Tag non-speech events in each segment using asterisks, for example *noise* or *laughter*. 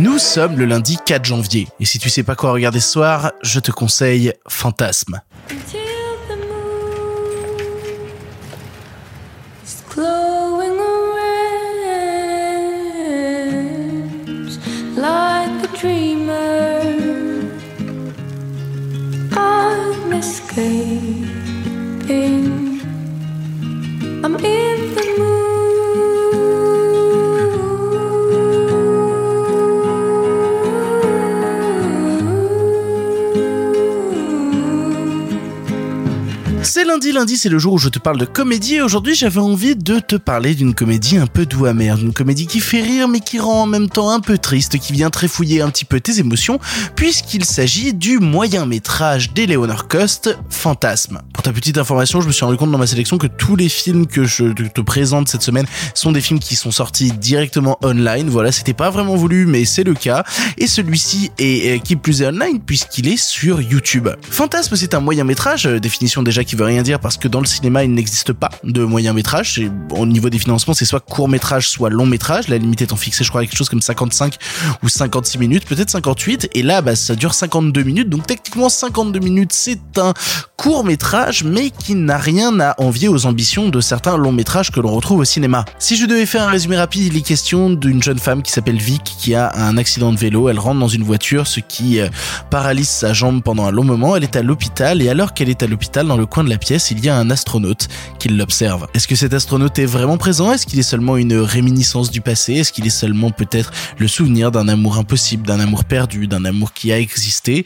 Nous sommes le lundi 4 janvier, et si tu sais pas quoi regarder ce soir, je te conseille Fantasme. Lundi, lundi c'est le jour où je te parle de comédie et aujourd'hui j'avais envie de te parler d'une comédie un peu doux amère, d'une comédie qui fait rire mais qui rend en même temps un peu triste, qui vient trifouiller un petit peu tes émotions puisqu'il s'agit du moyen métrage d'Eleanor Cost, Fantasme. Pour ta petite information, je me suis rendu compte dans ma sélection que tous les films que je te présente cette semaine sont des films qui sont sortis directement online, voilà c'était pas vraiment voulu mais c'est le cas et celui-ci est euh, qui plus est online puisqu'il est sur YouTube. Fantasme c'est un moyen métrage, euh, définition déjà qui veut rien dire parce que dans le cinéma il n'existe pas de moyen métrage. C'est- Au niveau des financements c'est soit court métrage soit long métrage. La limite étant fixée je crois à quelque chose comme 55 ou 56 minutes, peut-être 58 et là bah ça dure 52 minutes donc techniquement 52 minutes c'est un court métrage mais qui n'a rien à envier aux ambitions de certains longs métrages que l'on retrouve au cinéma. Si je devais faire un résumé rapide, il est question d'une jeune femme qui s'appelle Vic qui a un accident de vélo, elle rentre dans une voiture ce qui euh, paralyse sa jambe pendant un long moment, elle est à l'hôpital et alors qu'elle est à l'hôpital dans le coin de la pièce, il y a un astronaute qui l'observe. Est-ce que cet astronaute est vraiment présent? Est-ce qu'il est seulement une réminiscence du passé? Est-ce qu'il est seulement peut-être le souvenir d'un amour impossible, d'un amour perdu, d'un amour qui a existé?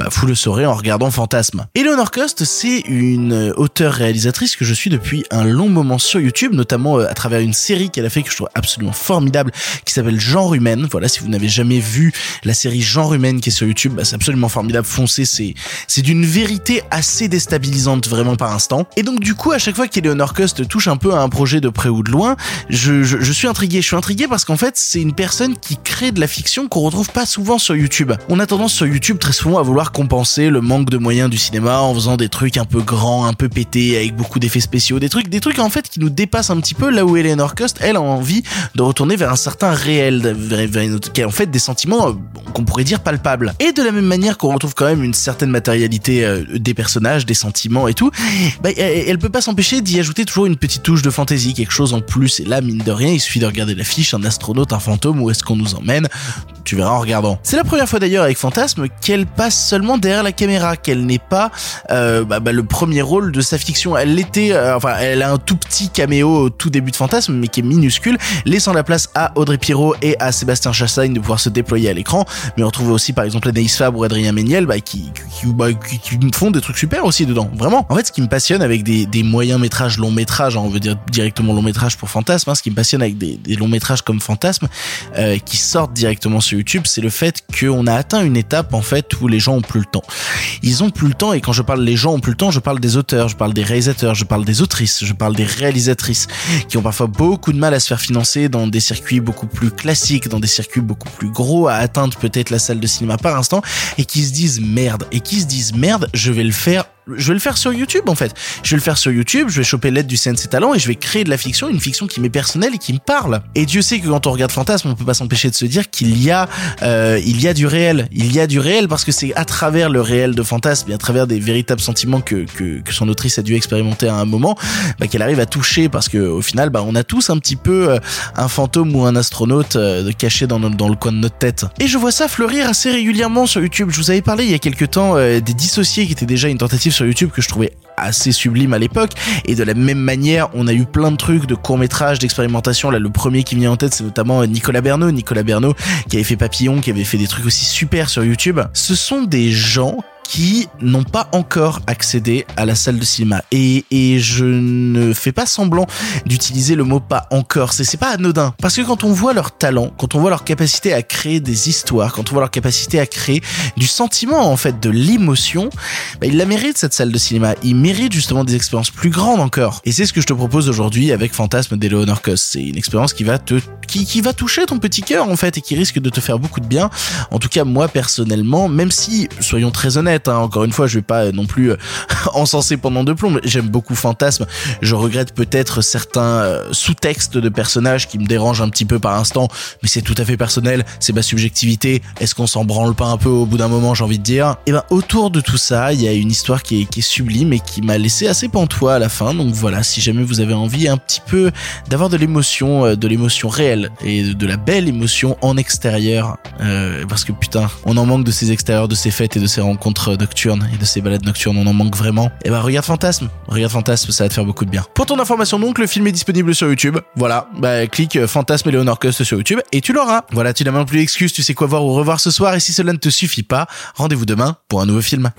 Bah vous le saurez en regardant Fantasme. Eleanor Cost, c'est une auteure-réalisatrice que je suis depuis un long moment sur YouTube, notamment euh, à travers une série qu'elle a fait que je trouve absolument formidable, qui s'appelle Genre Humaine. Voilà, si vous n'avez jamais vu la série Genre Humaine qui est sur YouTube, bah, c'est absolument formidable. Foncez, c'est c'est d'une vérité assez déstabilisante vraiment instant. Et donc du coup, à chaque fois qu'Eleanor Cost touche un peu à un projet de près ou de loin, je, je, je suis intrigué. Je suis intrigué parce qu'en fait, c'est une personne qui crée de la fiction qu'on retrouve pas souvent sur YouTube. On a tendance sur YouTube très souvent à vouloir compenser le manque de moyens du cinéma en faisant des trucs un peu grands, un peu pétés, avec beaucoup d'effets spéciaux, des trucs, des trucs en fait qui nous dépassent un petit peu là où Eleanor Cost, elle, a envie de retourner vers un certain réel, vers, vers une autre- qui a en fait des sentiments euh, qu'on pourrait dire palpables. Et de la même manière qu'on retrouve quand même une certaine matérialité euh, des personnages, des sentiments et tout, bah, elle, peut pas s'empêcher d'y ajouter toujours une petite touche de fantaisie, quelque chose en plus. Et là, mine de rien, il suffit de regarder l'affiche, un astronaute, un fantôme, où est-ce qu'on nous emmène? Tu verras en regardant. C'est la première fois d'ailleurs avec Fantasme qu'elle passe seulement derrière la caméra, qu'elle n'est pas euh, bah, bah, le premier rôle de sa fiction. Elle l'était, euh, enfin, elle a un tout petit caméo au tout début de Fantasme, mais qui est minuscule, laissant la place à Audrey Pirot et à Sébastien Chassagne de pouvoir se déployer à l'écran. Mais on retrouve aussi par exemple Anaïs Fabre ou Adrien Méniel, bah, qui, font des trucs super aussi dedans. Vraiment. En fait, ce qui me passionne avec des, moyens métrages, longs métrages, hein, on veut dire directement long métrage pour Fantasme, hein, ce qui me passionne avec des, des longs métrages comme Fantasme, euh, qui sortent directement sur YouTube, c'est le fait qu'on a atteint une étape en fait où les gens ont plus le temps. Ils ont plus le temps et quand je parle les gens ont plus le temps, je parle des auteurs, je parle des réalisateurs, je parle des autrices, je parle des réalisatrices qui ont parfois beaucoup de mal à se faire financer dans des circuits beaucoup plus classiques, dans des circuits beaucoup plus gros à atteindre peut-être la salle de cinéma par instant et qui se disent merde et qui se disent merde, je vais le faire je vais le faire sur YouTube en fait. Je vais le faire sur YouTube, je vais choper l'aide du CNC Talent et je vais créer de la fiction, une fiction qui m'est personnelle et qui me parle. Et Dieu sait que quand on regarde Fantasme, on peut pas s'empêcher de se dire qu'il y a, euh, il y a du réel. Il y a du réel parce que c'est à travers le réel de Fantasme et à travers des véritables sentiments que, que, que son autrice a dû expérimenter à un moment, bah, qu'elle arrive à toucher parce que au final, bah, on a tous un petit peu euh, un fantôme ou un astronaute euh, caché dans, dans le coin de notre tête. Et je vois ça fleurir assez régulièrement sur YouTube. Je vous avais parlé il y a quelques temps euh, des dissociés qui étaient déjà une tentative sur YouTube que je trouvais assez sublime à l'époque. Et de la même manière on a eu plein de trucs de courts métrages d'expérimentation. Là le premier qui me vient en tête c'est notamment Nicolas Bernot. Nicolas Bernot qui avait fait Papillon qui avait fait des trucs aussi super sur YouTube. Ce sont des gens qui n'ont pas encore accédé à la salle de cinéma et, et je ne fais pas semblant d'utiliser le mot pas encore c'est c'est pas anodin parce que quand on voit leur talent quand on voit leur capacité à créer des histoires quand on voit leur capacité à créer du sentiment en fait de l'émotion bah, il la mérite cette salle de cinéma. Il mérite justement des expériences plus grandes encore. Et c'est ce que je te propose aujourd'hui avec Fantasme d'Eleanor Cost. C'est une expérience qui va te, qui, qui va toucher ton petit cœur en fait et qui risque de te faire beaucoup de bien. En tout cas, moi personnellement, même si, soyons très honnêtes, hein. Encore une fois, je vais pas euh, non plus euh, *laughs* encenser pendant deux plombs. J'aime beaucoup Fantasme. Je regrette peut-être certains euh, sous-textes de personnages qui me dérangent un petit peu par instant, mais c'est tout à fait personnel. C'est ma subjectivité. Est-ce qu'on s'en branle pas un peu au bout d'un moment, j'ai envie de dire? Et ben autour de tout ça, il y a une histoire qui est, sublime et qui m'a laissé assez pantois à la fin. Donc voilà, si jamais vous avez envie un petit peu d'avoir de l'émotion, de l'émotion réelle et de, la belle émotion en extérieur, parce que putain, on en manque de ces extérieurs, de ces fêtes et de ces rencontres nocturnes et de ces balades nocturnes, on en manque vraiment. Et ben regarde Fantasme, regarde Fantasme, ça va te faire beaucoup de bien. Pour ton information donc, le film est disponible sur YouTube. Voilà, bah clique euh, Fantasme et Léonore Coste sur YouTube et tu l'auras. Voilà, tu n'as même plus d'excuses, tu sais quoi voir ou revoir ce soir et si cela ne te suffit pas, rendez-vous demain pour un nouveau film.